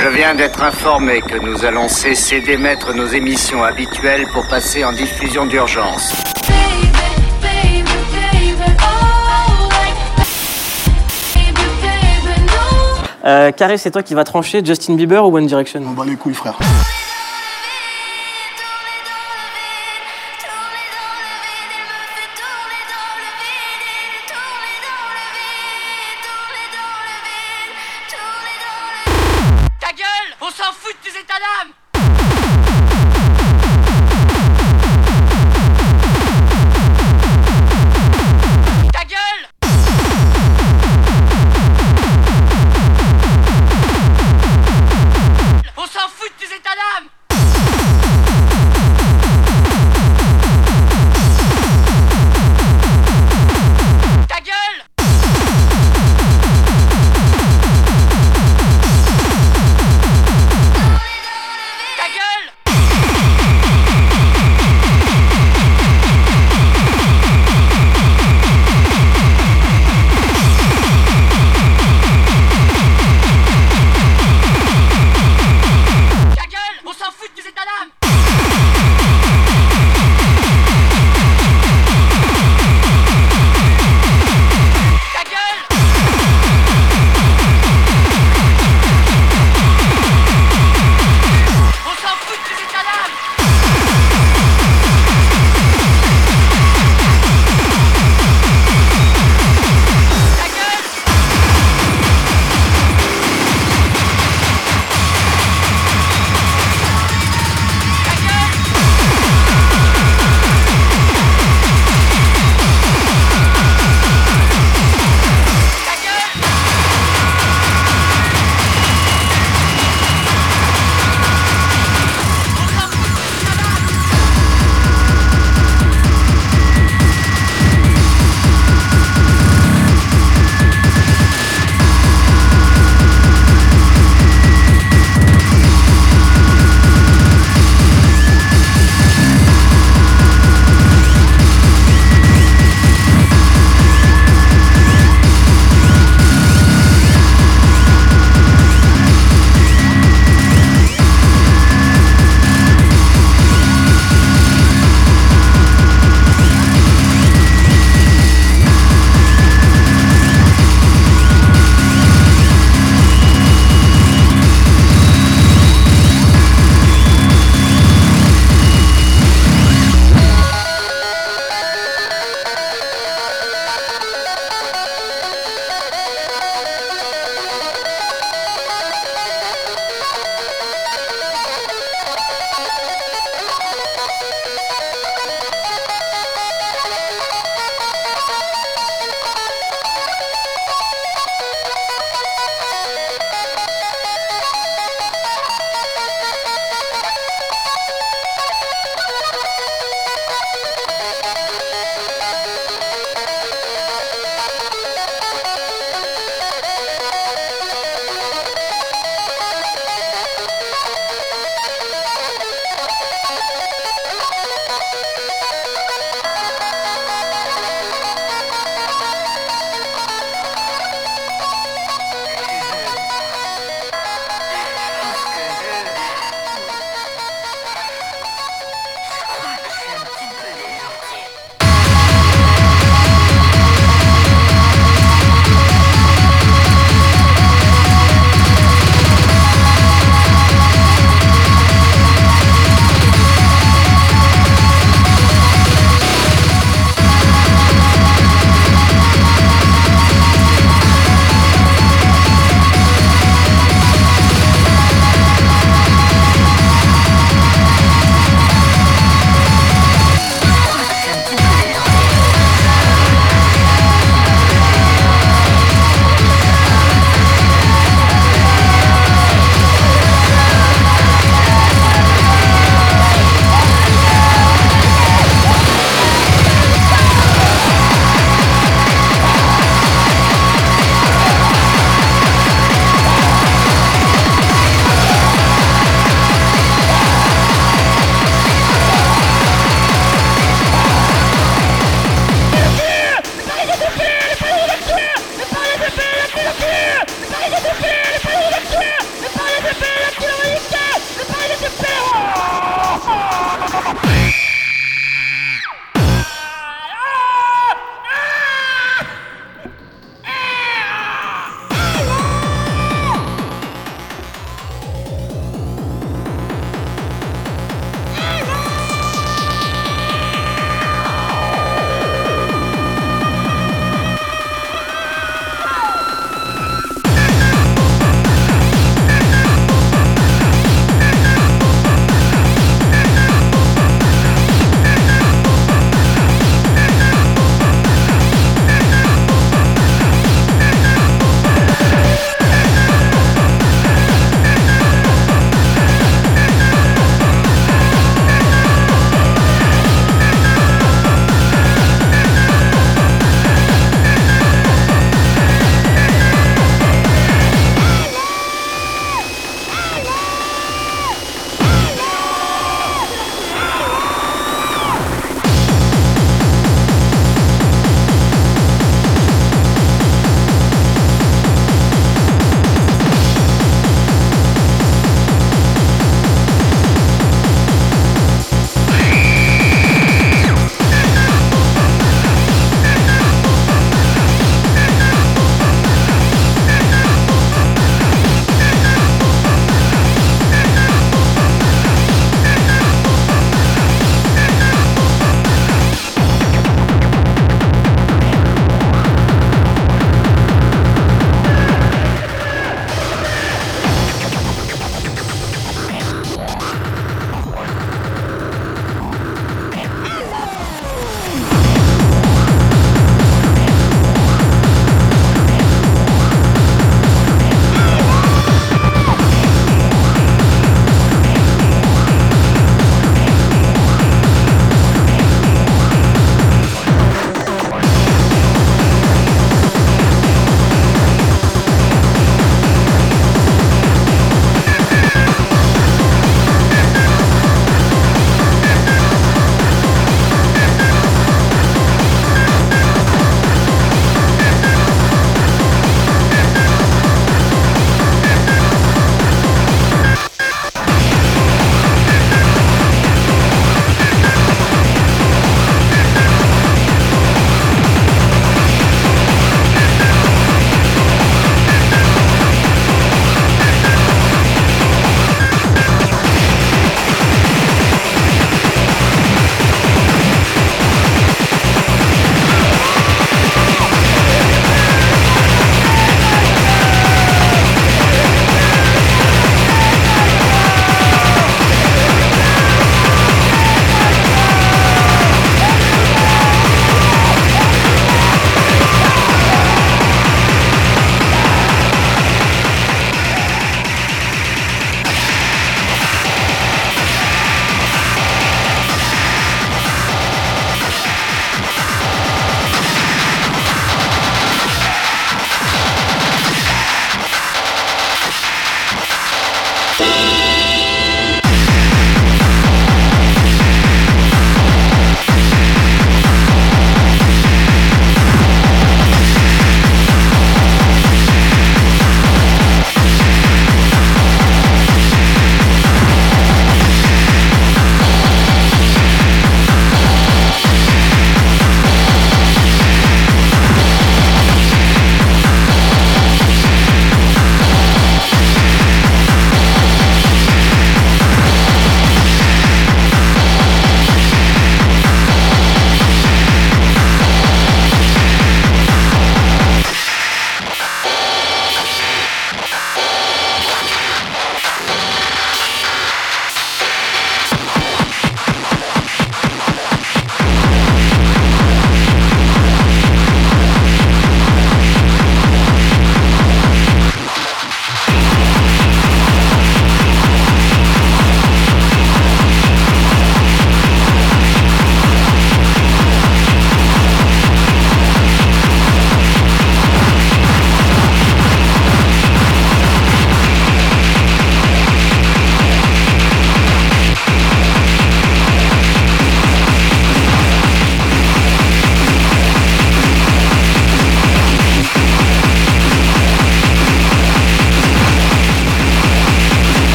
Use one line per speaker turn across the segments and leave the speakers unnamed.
Je viens d'être informé que nous allons cesser d'émettre nos émissions habituelles pour passer en diffusion d'urgence.
Euh, Carré, c'est toi qui vas trancher Justin Bieber ou One Direction?
On bat les couilles, frère.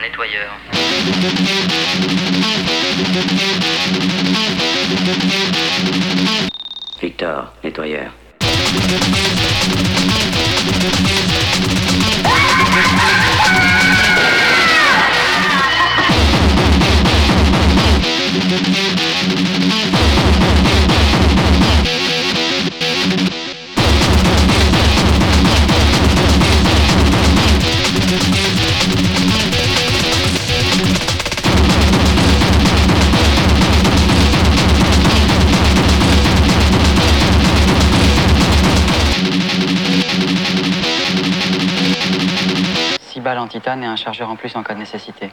Nettoyeur.
Victor, nettoyeur.
Et un chargeur en plus en cas de nécessité.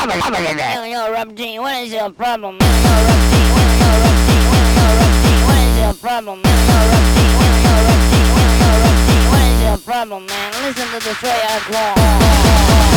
Interrupting, what is your problem? Interrupting, interrupting, interrupting, your problem? What is your problem, man? Listen to the way I claw.